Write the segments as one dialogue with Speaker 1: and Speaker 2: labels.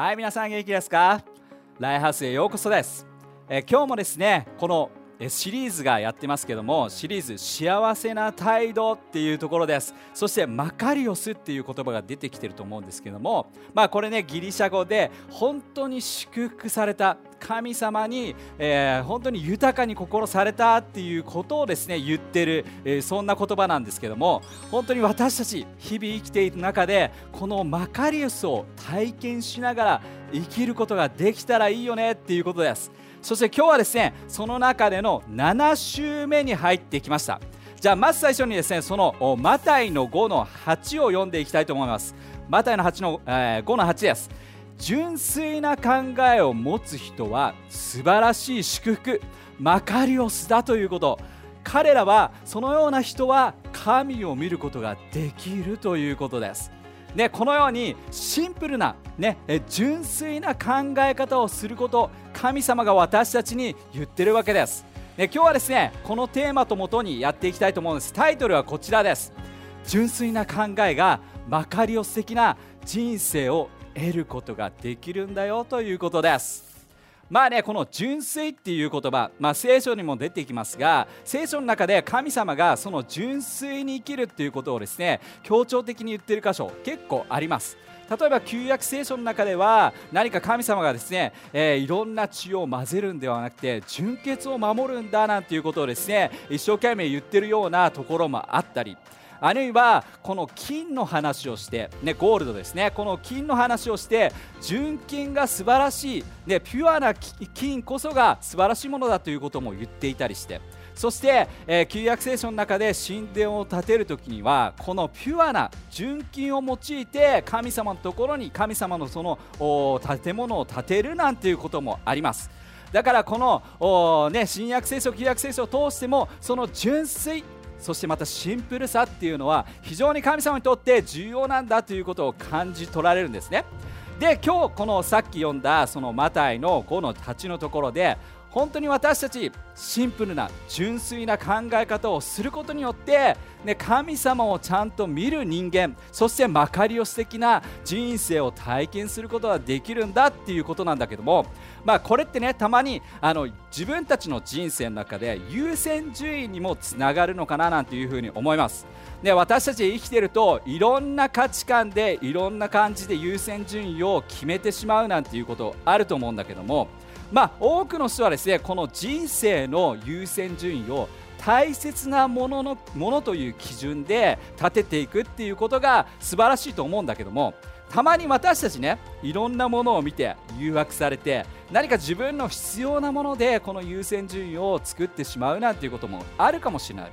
Speaker 1: はい皆さん元気ですか？ライハウスへようこそです。え今日もですねこのシリーズがやってますけどもシリーズ幸せな態度っていうところです。そしてマカリオスっていう言葉が出てきてると思うんですけどもまあこれねギリシャ語で本当に祝福された神様に、えー、本当に豊かに心されたっていうことをですね言ってる、えー、そんな言葉なんですけども本当に私たち日々生きている中でこのマカリウスを体験しながら生きることができたらいいよねっていうことです。そして今日はですねその中での7週目に入ってきました。じゃあまず最初にですねそのマタイの5の8を読んでいきたいと思います。マタイの8の、えー、5の8です。純粋な考えを持つ人は素晴らしい祝福マカリオスだということ。彼らはそのような人は神を見ることができるということです。ね、このようにシンプルな、ね、純粋な考え方をすること神様が私たちに言ってるわけです、ね、今日はですねこのテーマともとにやっていきたいと思うんです。タイトルはこちらです。純粋な考えがマカリオ素敵な人生を得ることができるんだよということです。まあねこの純粋っていう言葉、まあ、聖書にも出てきますが聖書の中で神様がその純粋に生きるっていうことをですね強調的に言ってる箇所結構あります。例えば旧約聖書の中では何か神様がですね、えー、いろんな血を混ぜるんではなくて純潔を守るんだなんていうことをですね一生懸命言ってるようなところもあったりあるいはこの金の話をして、ね、ゴールドですね。この金の話をして純金が素晴らしい、ね、ピュアな金こそが素晴らしいものだということも言っていたりして。そして、えー、旧約聖書の中で神殿を建てる時にはこのピュアな純金を用いて神様のところに神様のその建物を建てるなんていうこともあります。だからこの、ね、新約聖書旧約聖書を通してもその純粋そしてまたシンプルさっていうのは非常に神様にとって重要なんだということを感じ取られるんですね。で今日このさっき読んだそのマタイの5の8のところで本当に私たちシンプルな純粋な考え方をすることによって、ね、神様をちゃんと見る人間そしてマカリオス的な人生を体験することができるんだっていうことなんだけども、まあ、これってねたまにあの自分たちの人生の中で優先順位にもつながるのかななんていうふうに思います。で私たち生きてるといろんな価値観でいろんな感じで優先順位を決めてしまうなんていうことあると思うんだけどもまあ、多くの人はですねこの人生の優先順位を大切なもののものという基準で立てていくっていうことが素晴らしいと思うんだけどもたまに私たちねいろんなものを見て誘惑されて何か自分の必要なものでこの優先順位を作ってしまうなんていうこともあるかもしれない。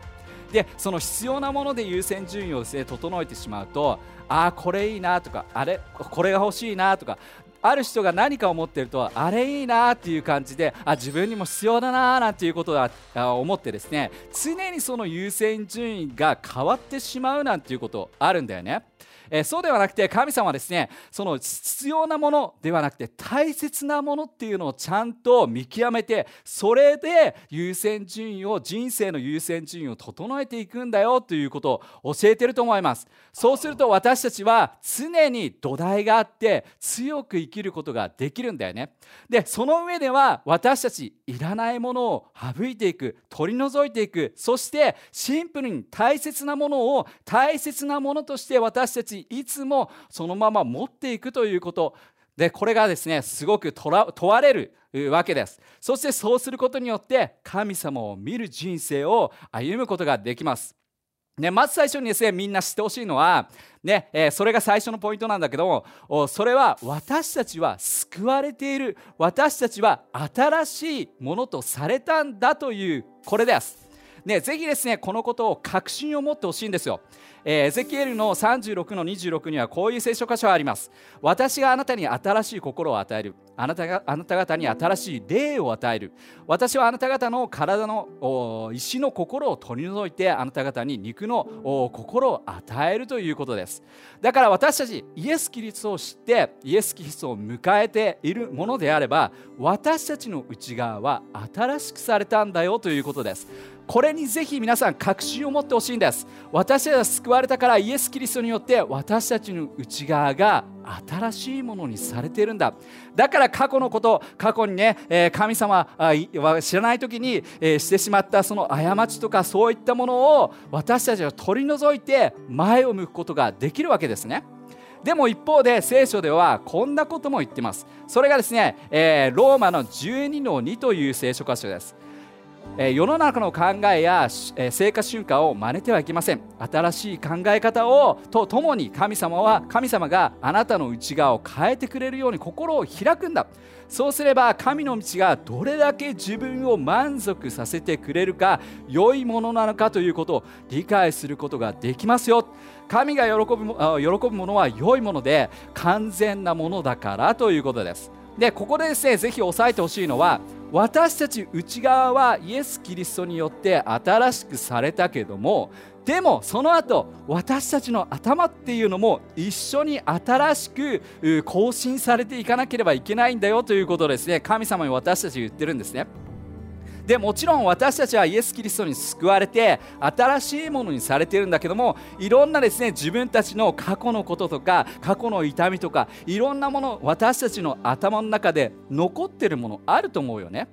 Speaker 1: でその必要なもので優先順位をです、ね、整えてしまうとああこれいいなとかあれこれが欲しいなとかある人が何かを持っているとあれいいなっていう感じであ自分にも必要だななんていうことだ思ってですね常にその優先順位が変わってしまうなんていうことあるんだよね。えー、そうではなくて神様はですねその必要なものではなくて大切なものっていうのをちゃんと見極めてそれで優先順位を人生の優先順位を整えていくんだよということを教えてると思います。そうすると私たちは常に土台があって強く生きることができるんだよね。でその上では私たちいらないものを省いていく取り除いていく。そしてシンプルに大切なものを大切なものとして私たちいつもそのまま持っていくということでこれがですねすごく問われるわけですそしてそうすることによって神様を見る人生を歩むことができますね、まず最初にですねみんな知ってほしいのは、ねえー、それが最初のポイントなんだけどもそれは私たちは救われている私たちは新しいものとされたんだというこれです。ね、ぜひですねこのことを確信を持ってほしいんですよ。えー、エゼキエルの36の26にはこういう聖書箇所があります。私があなたに新しい心を与える。あなたがあなた方に新しい霊を与える。私はあなた方の体の石の心を取り除いてあなた方に肉の心を与えるということです。だから私たちイエス・キリストを知ってイエス・キリストを迎えているものであれば私たちの内側は新しくされたんだよということです。これにぜひ皆さん確信を持ってほしいんです。私たちは救われたからイエス・キリストによって私たちの内側が新しいものにされているんだ。だから過去のこと過去にね、え神様は知らない時に、えしてしまったその過ちとかそういったものを私たちは取り除いて前を向くことができるわけですね。でも一方で聖書ではこんなことも言ってます。それがですね、えローマの12の2という聖書箇所です。世の中の考えや、え生活習慣を真似てはいけません。新しい考え方をとともに神様は神様があなたの内側を変えてくれるように心を開くんだ。そうすれば神の道がどれだけ自分を満足させてくれるか良いものなのかということを理解することができますよ。神が喜ぶ喜ぶものは良いもので完全なものだからということです。でここでですねぜひ押さえてほしいのは私たち内側はイエス・キリストによって新しくされたけどもでもその後私たちの頭っていうのも一緒に新しく更新されていかなければいけないんだよということですね神様に私たち言ってるんですね。でもちろん私たちはイエス・キリストに救われて新しいものにされてるんだけどもいろんなですね自分たちの過去のこととか過去の痛みとかいろんなもの私たちの頭の中で残ってるものあると思うよね。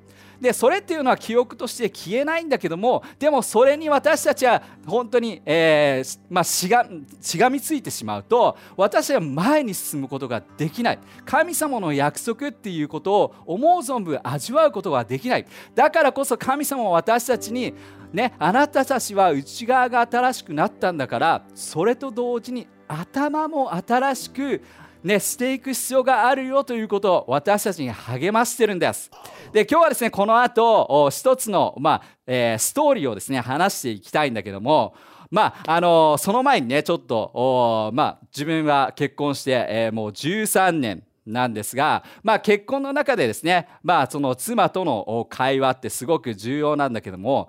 Speaker 1: でそれっていうのは記憶として消えないんだけどもでもそれに私たちは本当に、えー、まあ、しがしがみついてしまうと私は前に進むことができない。神様の約束っていうことを思う存分味わうことができない。だからこそ神様は私たちにね、あなたたちは内側が新しくなったんだからそれと同時に頭も新しくね、していく必要があるよということを私たちに励ましてるんです。で、今日はですね、この後、一つの、まあ、えー、ストーリーをですね、話していきたいんだけども、まあ、あのー、その前にね、ちょっと、まあ、自分は結婚して、えー、もう13年、なんですが、まあ、結婚の中でですね、まあ、その妻との会話ってすごく重要なんだけども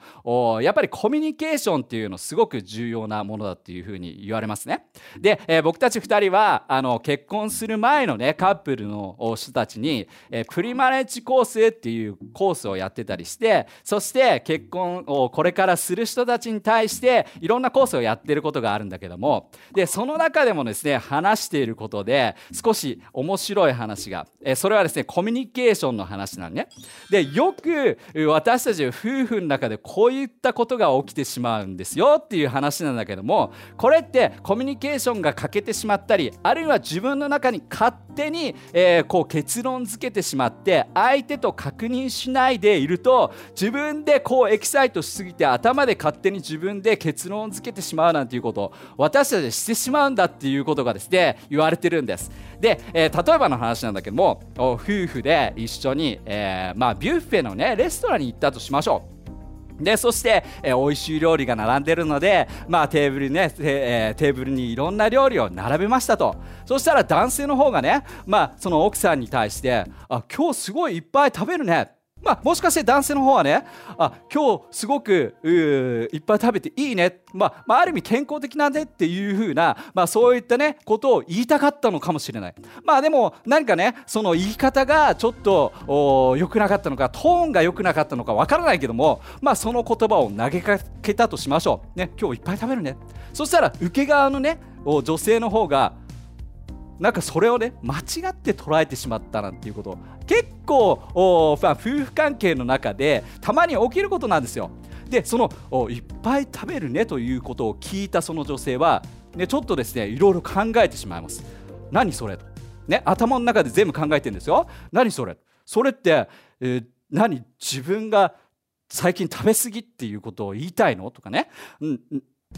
Speaker 1: やっぱりコミュニケーションっていうのすごく重要なものだっていうふうに言われますね。で、えー、僕たち2人はあの結婚する前のねカップルの人たちに、えー、プリマレッジコースっていうコースをやってたりしてそして結婚をこれからする人たちに対していろんなコースをやってることがあるんだけどもでその中でもですね話していることで少し面白いい話が、えそれはですねコミュニケーションの話なんね。でよく私たち夫婦の中でこういったことが起きてしまうんですよっていう話なんだけどもこれってコミュニケーションが欠けてしまったりあるいは自分の中に勝手に、えー、こう結論付けてしまって相手と確認しないでいると自分でこうエキサイトしすぎて頭で勝手に自分で結論付けてしまうなんていうことを私たちしてしまうんだっていうことがですね言われてるんです。で、えー、例えばの話なんだけども夫婦で一緒に、えー、まあ、ビュッフェのねレストランに行ったとしましょう。でそして、えー、美味しい料理が並んでるので、まあ、テーブルね、えー、テーブルにいろんな料理を並べましたと。そしたら男性の方がね、まあ、その奥さんに対してあ今日すごいいっぱい食べるね。まあ、もしかして男性の方はねあ今日すごくいっぱい食べていいね、まあ、まあ、ある意味健康的なんでっていう風な、まあ、そういったねことを言いたかったのかもしれない。まあでも何かねその言い方がちょっと良くなかったのかトーンが良くなかったのかわからないけどもまあその言葉を投げかけたとしましょう。ね今日いっぱい食べるね。そしたら受け側のね女性の方がなんかそれをね間違って捉えてしまったなんていうこと。結構夫婦関係の中でたまに起きることなんですよ。でそのいっぱい食べるねということを聞いたその女性は、ね、ちょっとですねいろいろ考えてしまいます。何それと、ね、頭の中で全部考えてるんですよ。何それ。それって、えー、何自分が最近食べ過ぎっていうことを言いたいの？とかね、うん、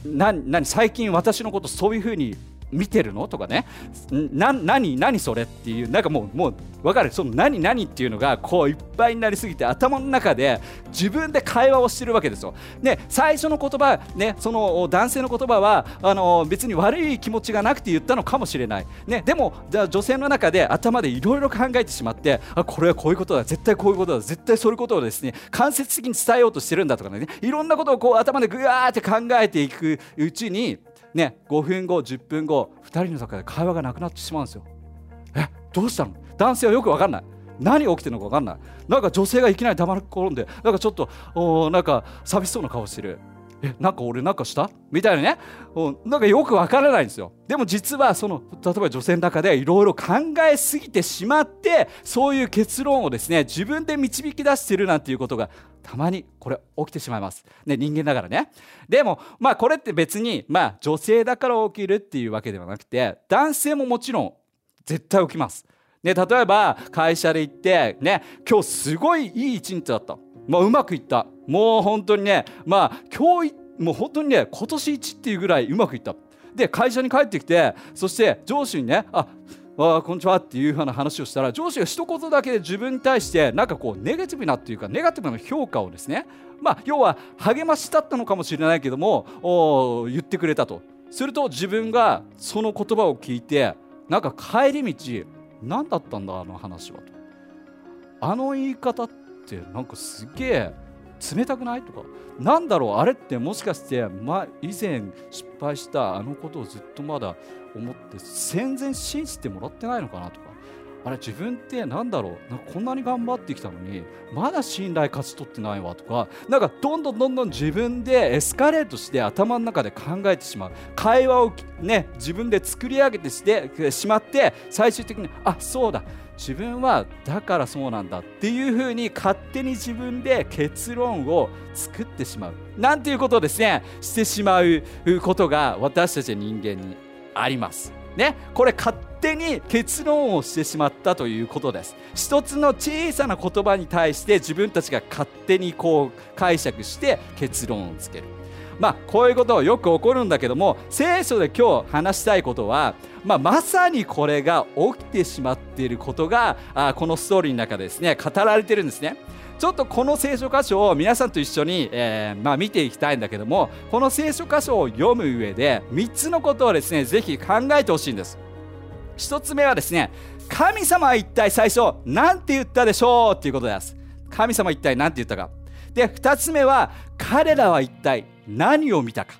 Speaker 1: 何最近私のことそういうふうに見てるの？とかねな何何それっていうなんかもうもう分かる？その何何っていうのがこういっぱいになりすぎて頭の中で自分で会話をしてるわけですよ。で最初の言葉ねその男性の言葉はあの別に悪い気持ちがなくて言ったのかもしれない。ねでもじゃ女性の中で頭でいろいろ考えてしまってあこれはこういうことだ絶対こういうことだ絶対そういうことをですね間接的に伝えようとしてるんだとかねいろんなことをこう頭でぐわーって考えていくうちにね、5分後、10分後、2人の中で会話がなくなってしまうんですよ。え、どうしたの？男性はよく分かんない。何が起きてるのか分かんないなんか女性がいきなり黙り転んでなんかちょっとおなんか寂しそうな顔してるえなんか俺なんかした？みたいなね。なんかよくわからないんですよ。でも実はその例えば女性の中でいろいろ考えすぎてしまってそういう結論をですね自分で導き出してるなんていうことがたまにこれ起きてしまいます、ね、人間だからね。でもまあこれって別にまあ女性だから起きるっていうわけではなくて男性ももちろん絶対起きます。ね、例えば会社で行ってね今日すごいいい一日だった。まあ、うまくいった。もう本当にねまあ今日もう本当にね今年一っていうぐらいうまくいった。で会社に帰ってきてそして上司にねああこんにちはっていうふうな話をしたら上司が一言だけで自分に対してなんかこうネガティブなっていうかネガティブな評価をですねまあ要は励ましだったのかもしれないけども言ってくれたと。すると自分がその言葉を聞いてなんか帰り道何だったんだあの話はと。あの言い方ってってなんかすげえ冷たくない？とか。なんだろうあれってもしかして、ま、以前失敗したあのことをずっとまだ思って全然信じてもらってないのかな？とか。あれ自分ってなんだろうなんかこんなに頑張ってきたのにまだ信頼勝ち取ってないわ。とか。なんかどんどんどんどん自分でエスカレートして頭の中で考えてしまう。会話をね自分で作り上げてしてしまって最終的にあそうだ。自分はだからそうなんだっていうふうに勝手に自分で結論を作ってしまう。なんていうことをですね。してしまうことが私たち人間にあります。ね、これ勝手に結論をしてしまったということです。一つの小さな言葉に対して自分たちが勝手にこう解釈して結論をつける。まあ、こういうことよく起こるんだけども聖書で今日話したいことは、まあ、まさにこれが起きてしまっていることがあこのストーリーの中でですね語られているんですね。ちょっとこの聖書箇所を皆さんと一緒に、えー、まあ、見ていきたいんだけどもこの聖書箇所を読む上で3つのことをですねぜひ考えてほしいんです。1つ目はですね神様は一体最初何て言ったでしょうっていうことです。神様は一体何て言ったか。で2つ目は彼らは一体何を見たか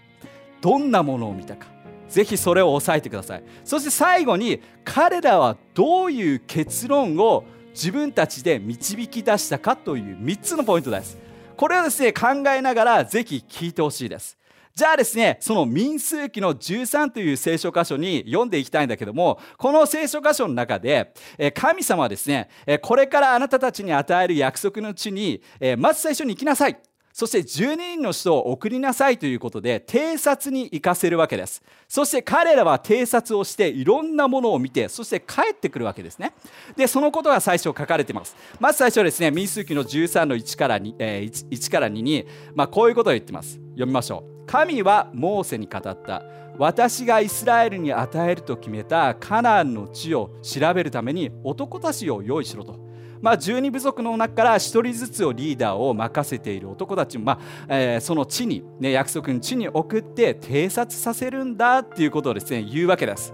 Speaker 1: どんなものを見たかぜひそれを押さえてください。そして最後に彼らはどういう結論を自分たちで導き出したかという3つのポイントです。これをですね考えながらぜひ聞いてほしいです。じゃあですね、その民数記の13という聖書箇所に読んでいきたいんだけども、この聖書箇所の中で、神様はですね、これからあなたたちに与える約束の地に、まず最初に行きなさい。そして12人の人を送りなさいということで偵察に行かせるわけです。そして彼らは偵察をしていろんなものを見てそして帰ってくるわけですね。でそのことが最初書かれています。まず最初はですね民数記の13の1から 2,、えー、1, 1から2に、まあ、こういうことを言っています。読みましょう。神はモーセに語った。私がイスラエルに与えると決めたカナンの地を調べるために男たちを用意しろと。まあ、12部族の中から1人ずつをリーダーを任せている男たちも、まあえー、その地に、ね、約束の地に送って偵察させるんだっていうことをですね言うわけです。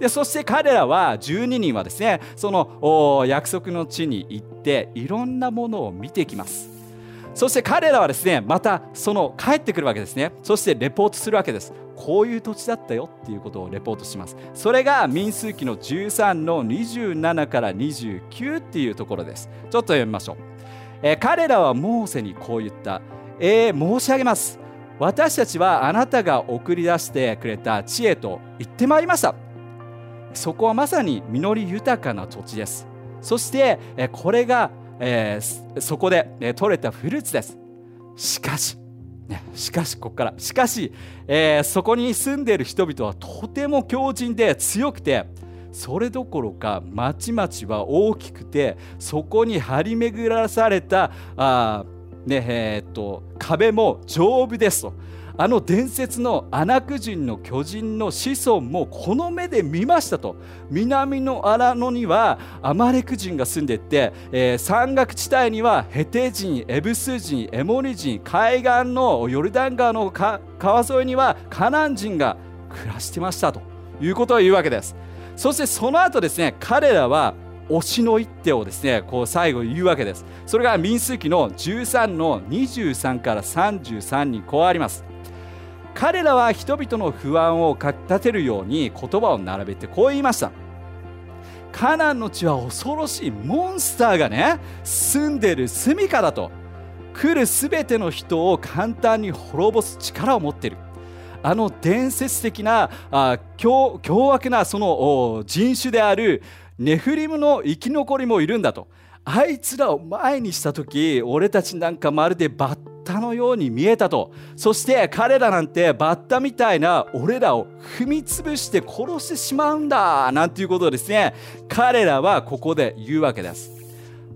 Speaker 1: でそして彼らは12人はですねその約束の地に行っていろんなものを見ていきます。そして彼らはですねまたその帰ってくるわけですねそしてレポートするわけですこういう土地だったよっていうことをレポートします。それが民数記の13の27から29っていうところです。ちょっと読みましょう、え、彼らはモーセにこう言った。えー、申し上げます。私たちはあなたが送り出してくれた知恵と言ってまいりました。そこはまさに実り豊かな土地です。そしてこれがえー、そこで、取れたフルーツです。しかし、しかしここからしかし、えー、そこに住んでいる人々はとても強靭で強くてそれどころか町々は大きくてそこに張り巡らされたあ、ねえー、っと壁も丈夫ですと。あの伝説のアナク人の巨人の子孫もこの目で見ましたと。南の荒野にはアマレク人が住んでいて、えー、山岳地帯にはヘテ人エブス人エモリ人海岸のヨルダン川の川沿いにはカナン人が暮らしてましたということを言うわけです。そしてその後ですね彼らは推しの一手をですねこう最後言うわけです。それが民数記の13の23から33にこうあります。彼らは人々の不安をかきたてるように言葉を並べてこう言いました。カナンの地は恐ろしいモンスターがね住んでる住処だと。来る全ての人を簡単に滅ぼす力を持っている。あの伝説的なあ凶悪なその人種であるネフリムの生き残りもいるんだと。あいつらを前にした時俺たちなんかまるでバッタのように見えたと。そして彼らなんてバッタみたいな俺らを踏み潰して殺してしまうんだなんていうことをですね彼らはここで言うわけです。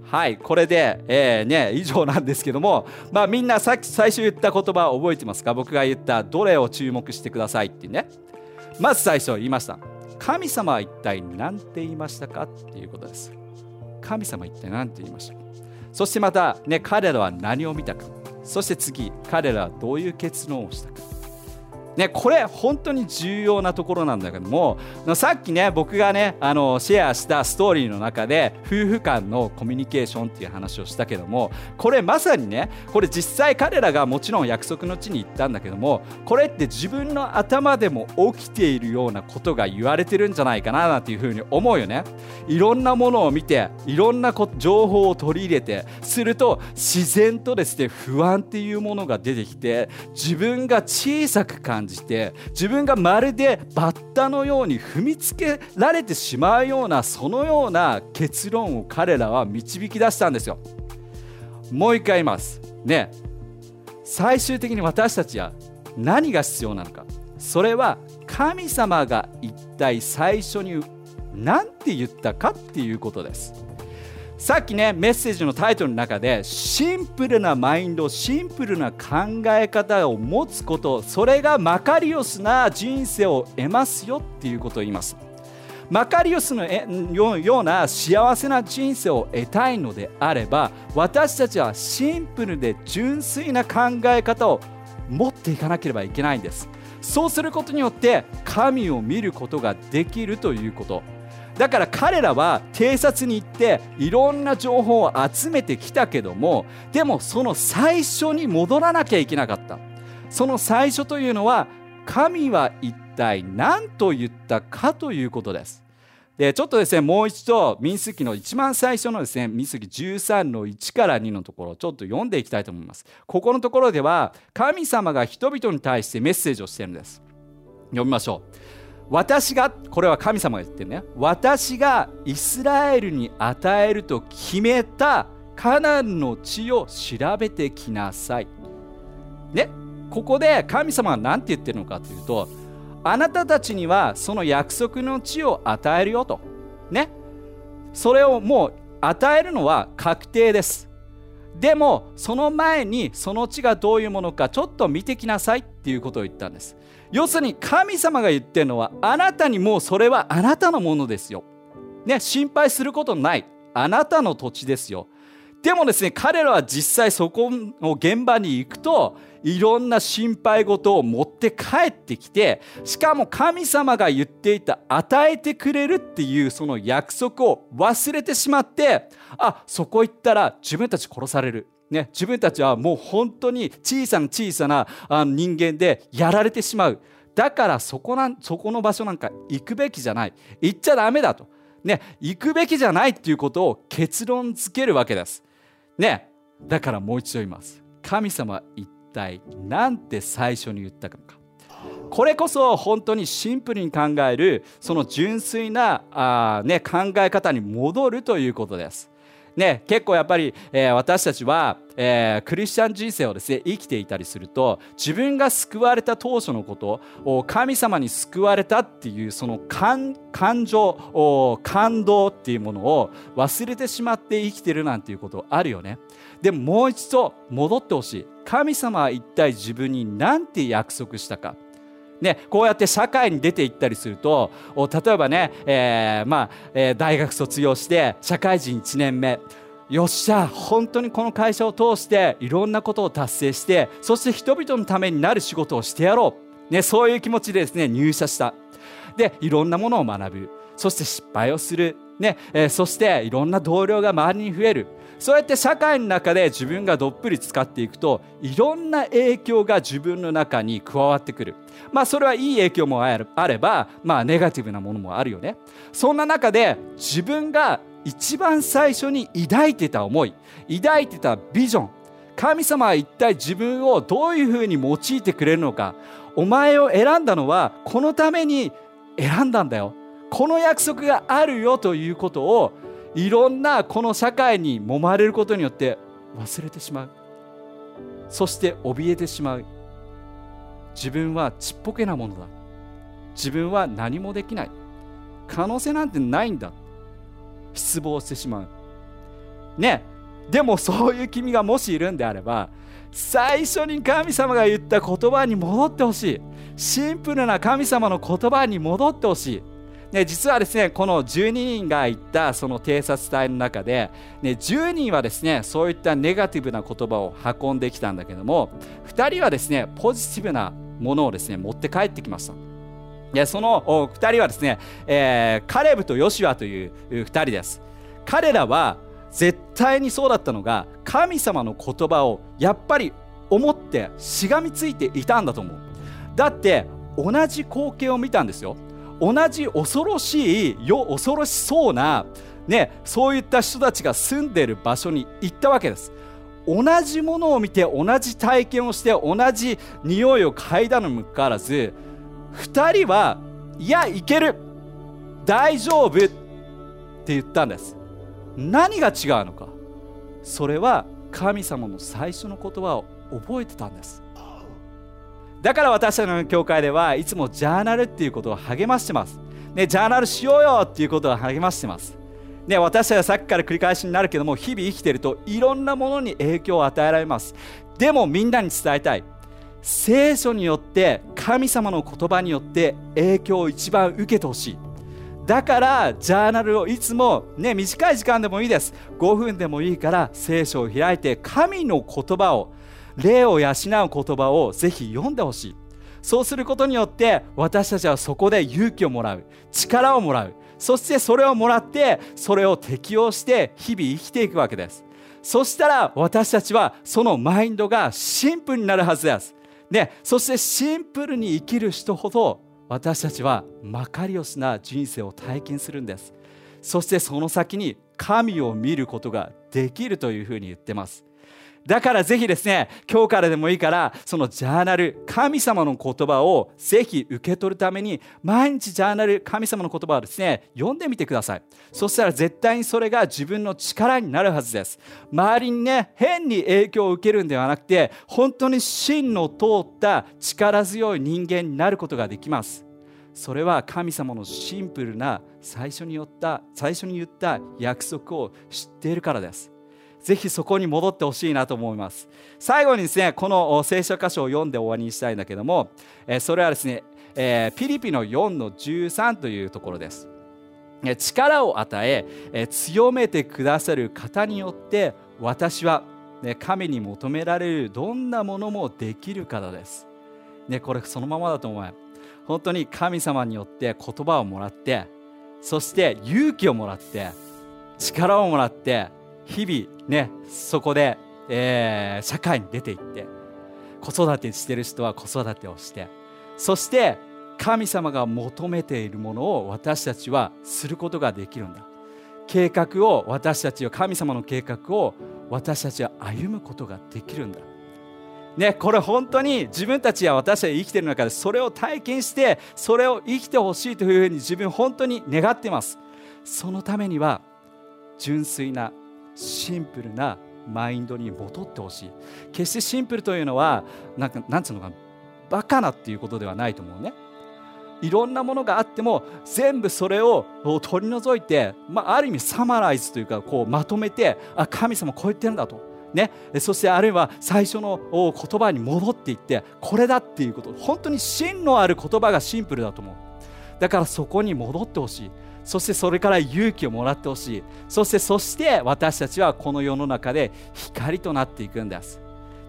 Speaker 1: はいこれで、えー、ね、以上なんですけども、まあ、みんなさっき最初言った言葉覚えてますか？僕が言ったどれを注目してくださいってね。まず最初言いました。神様は一体何て言いましたかっていうことです。神様一体何て言いました？そしてまた、ね、彼らは何を見たか。そして次彼らはどういう結論をしたか。ね、これ本当に重要なところなんだけどもさっきね僕がねあのシェアしたストーリーの中で夫婦間のコミュニケーションっていう話をしたけどもこれまさにねこれ実際彼らがもちろん約束の地に行ったんだけどもこれって自分の頭でも起きているようなことが言われてるんじゃないかななんていうふうに思うよね。いろんなものを見ていろんな情報を取り入れてすると自然とですね不安っていうものが出てきて自分が小さく感じじて自分がまるでバッタのように踏みつけられてしまうようなそのような結論を彼らは導き出したんですよ。もう一回言います。ね。最終的に私たちは何が必要なのか。それは神様が一体最初に何て言ったかっていうことです。さっきねメッセージのタイトルの中でシンプルなマインドシンプルな考え方を持つことそれがマカリオスな人生を得ますよっていうことを言います。マカリオスのような幸せな人生を得たいのであれば私たちはシンプルで純粋な考え方を持っていかなければいけないんです。そうすることによって神を見ることができるということ。だから彼らは偵察に行っていろんな情報を集めてきたけどもでもその最初に戻らなきゃいけなかった。その最初というのは神は一体何と言ったかということです。でちょっとですねもう一度民数記の一番最初のですね民数記13の1から2のところちょっと読んでいきたいと思います。ここのところでは神様が人々に対してメッセージをしているんです。読みましょう。私がこれは神様が言ってるね。私がイスラエルに与えると決めたカナンの地を調べてきなさい。ねここで神様は何て言ってるのかというとあなたたちにはその約束の地を与えるよと。ね。それをもう与えるのは確定です。でもその前にその地がどういうものかちょっと見てきなさいっていうことを言ったんです。要するに神様が言ってるのはあなたにもうそれはあなたのものですよ。ね、心配することない。あなたの土地ですよ。でもですね、彼らは実際そこの現場に行くと、いろんな心配事を持って帰ってきて、しかも神様が言っていた与えてくれるっていうその約束を忘れてしまって、あ、そこ行ったら自分たち殺される。ね、自分たちはもう本当に小さな小さな人間でやられてしまう。だからそこなんそこの場所なんか行くべきじゃない。行っちゃダメだと、ね、行くべきじゃないっていうことを結論付けるわけです、ね、だからもう一度言います。神様は一体何て最初に言ったのか。これこそ本当にシンプルに考えるその純粋なあ、ね、考え方に戻るということです。ね、結構やっぱり、えー、私たちは、えー、クリスチャン人生をですね生きていたりすると自分が救われた当初のことを神様に救われたっていうその感情感動っていうものを忘れてしまって生きてるなんていうことあるよね。でももう一度戻ってほしい。神様は一体自分に何て約束したか。ね、こうやって社会に出ていったりすると例えばね、えー、まあえー、大学卒業して社会人1年目。よっしゃ本当にこの会社を通していろんなことを達成してそして人々のためになる仕事をしてやろう、ね、そういう気持ちでですね入社した。でいろんなものを学ぶ。そして失敗をする。ねえー、そしていろんな同僚が周りに増える。そうやって社会の中で自分がどっぷり使っていくといろんな影響が自分の中に加わってくる。まあそれはいい影響もあればまあネガティブなものもあるよね。そんな中で自分が一番最初に抱いてた思い抱いてたビジョン神様は一体自分をどういうふうに用いてくれるのかお前を選んだのはこのために選んだんだよ。この約束があるよということをいろんなこの社会に揉まれることによって忘れてしまう。そして怯えてしまう。自分はちっぽけなものだ。自分は何もできない。可能性なんてないんだ。失望してしまう。ねでもそういう君がもしいるんであれば最初に神様が言った言葉に戻ってほしい。シンプルな神様の言葉に戻ってほしい。ね、実はですねこの12人が言ったその偵察隊の中で、ね、10人はですねそういったネガティブな言葉を運んできたんだけども2人はですねポジティブなものをですね持って帰ってきました。でその2人はですね、えー、カレブとヨシュアという2人です。彼らは絶対にそうだったのが神様の言葉をやっぱり思ってしがみついていたんだと思う。だって同じ光景を見たんですよ。同じ恐ろしいよ恐ろしそうな、ね、そういった人たちが住んでいる場所に行ったわけです。同じものを見て同じ体験をして同じ匂いを嗅いだのにもかかわらず2人はいやいける大丈夫って言ったんです。何が違うのか。それは神様の最初の言葉を覚えてたんです。だから私たちの教会ではいつもジャーナルっていうことを励ましてます。ね、ジャーナルしようよっていうことを励ましてます。ね、私たちはさっきから繰り返しになるけども日々生きてるといろんなものに影響を与えられます。でもみんなに伝えたい。聖書によって神様の言葉によって影響を一番受けてほしい。だからジャーナルをいつもね短い時間でもいいです5分でもいいから聖書を開いて神の言葉を霊を養う言葉をぜひ読んでほしい。そうすることによって私たちはそこで勇気をもらう力をもらう。そしてそれをもらってそれを適用して日々生きていくわけです。そしたら私たちはそのマインドがシンプルになるはずです。でそしてシンプルに生きる人ほど私たちはマカリオスな人生を体験するんです。そしてその先に神を見ることができるというふうに言ってます。だからぜひですね今日からでもいいからそのジャーナル神様の言葉をぜひ受け取るために毎日ジャーナル神様の言葉をですね読んでみてください。そしたら絶対にそれが自分の力になるはずです。周りにね変に影響を受けるんではなくて本当に真の通った力強い人間になることができます。それは神様のシンプルな最初に言った最初に言った約束を知っているからです。ぜひそこに戻ってほしいなと思います。最後にですねこの聖書箇所を読んで終わりにしたいんだけどもそれはですねピリピの4の13というところです。力を与え強めてくださる方によって私は神に求められるどんなものもできるからです、ね、これそのままだと思う。本当に神様によって言葉をもらってそして勇気をもらって力をもらって日々ねそこで、えー、社会に出ていって子育てしてる人は子育てをしてそして神様が求めているものを私たちはすることができるんだ。計画を私たちは神様の計画を私たちは歩むことができるんだ。ね、これ本当に自分たちや私たちが生きている中でそれを体験してそれを生きてほしいというふうに自分本当に願っています。そのためには純粋なシンプルなマインドに戻ってほしい。決してシンプルというのはなんかなんつうのかバカなっていうことではないと思うね。いろんなものがあっても全部それを取り除いて、まあ、ある意味サマライズというかこうまとめてあ神様こう言ってるんだと、ね、そしてあるいは最初の言葉に戻っていってこれだっていうこと。本当に真のある言葉がシンプルだと思う。だからそこに戻ってほしい。そしてそれから勇気をもらってほしい。そしてそして私たちはこの世の中で光となっていくんです。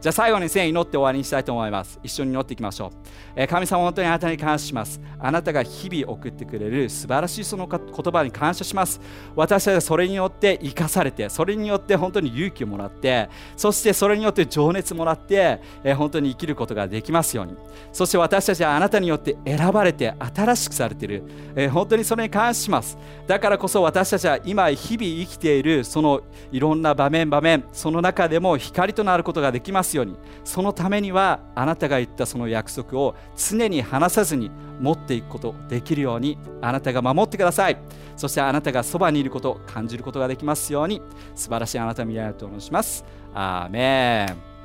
Speaker 1: じゃあ最後にですね祈って終わりにしたいと思います。一緒に祈っていきましょう、えー、神様本当にあなたに感謝します。あなたが日々送ってくれる素晴らしいその言葉に感謝します。私たちはそれによって生かされてそれによって本当に勇気をもらってそしてそれによって情熱もらって、えー、本当に生きることができますように。そして私たちはあなたによって選ばれて新しくされている、えー、本当にそれに感謝します。だからこそ私たちは今日々生きているそのいろんな場面場面その中でも光となることができますようにそのためにはあなたが言ったその約束を常に離さずに持っていくことできるようにあなたが守ってください。そしてあなたがそばにいることを感じることができますように素晴らしいあなた未来をと申します。アーメン。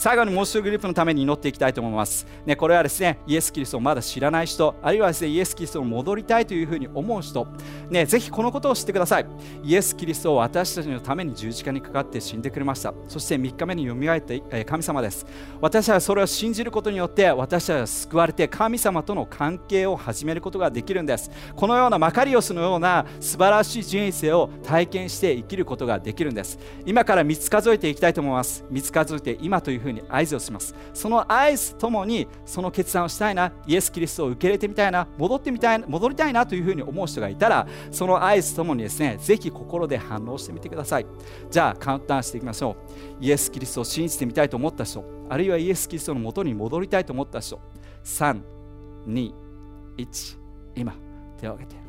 Speaker 1: 最後にもう一度グループのために祈っていきたいと思います。ね、これはですね、イエス・キリストをまだ知らない人、あるいはですね、イエス・キリストに戻りたいというふうに思う人、ね、ぜひこのことを知ってください。イエス・キリストを私たちのために十字架にかかって死んでくれました。そして3日目によみがえった神様です。私はそれを信じることによって、私たちは救われて神様との関係を始めることができるんです。このようなマカリオスのような素晴らしい人生を体験して生きることができるんです。今から3つ数えていきたいと思います。3つ数えて今というふうに合図をします。その合図ともにその決断をしたいなイエス・キリストを受け入れてみたいな戻ってみたい戻りたいなというふうに思う人がいたらその合図ともにですねぜひ心で反応してみてください。じゃあカウントダウンしていきましょう。イエス・キリストを信じてみたいと思った人あるいはイエス・キリストのもとに戻りたいと思った人321今手を挙げて。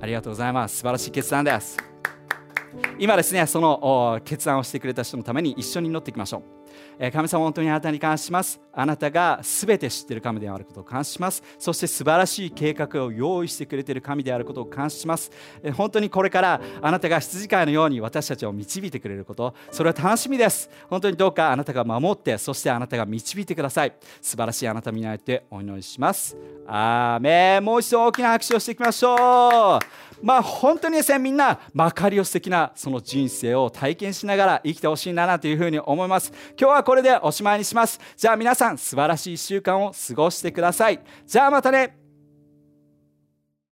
Speaker 1: ありがとうございます。素晴らしい決断です。今ですねその決断をしてくれた人のために一緒に祈っていきましょう。神様本当にあなたに感謝します。あなたが全て知っている神であることを感謝します。そして素晴らしい計画を用意してくれている神であることを感謝します。本当にこれからあなたが羊飼いのように私たちを導いてくれること。それは楽しみです。本当にどうかあなたが守ってそしてあなたが導いてください。素晴らしいあなたになってお祈りします。アーメン。もう一度大きな拍手をしていきましょう。まあ本当にですねみんなマカリオス的なその人生を体験しながら生きてほしいなというふうに思います。今日はこれでおしまいにします。じゃあ皆さん素晴らしい1週間を過ごしてください。じゃあまたね。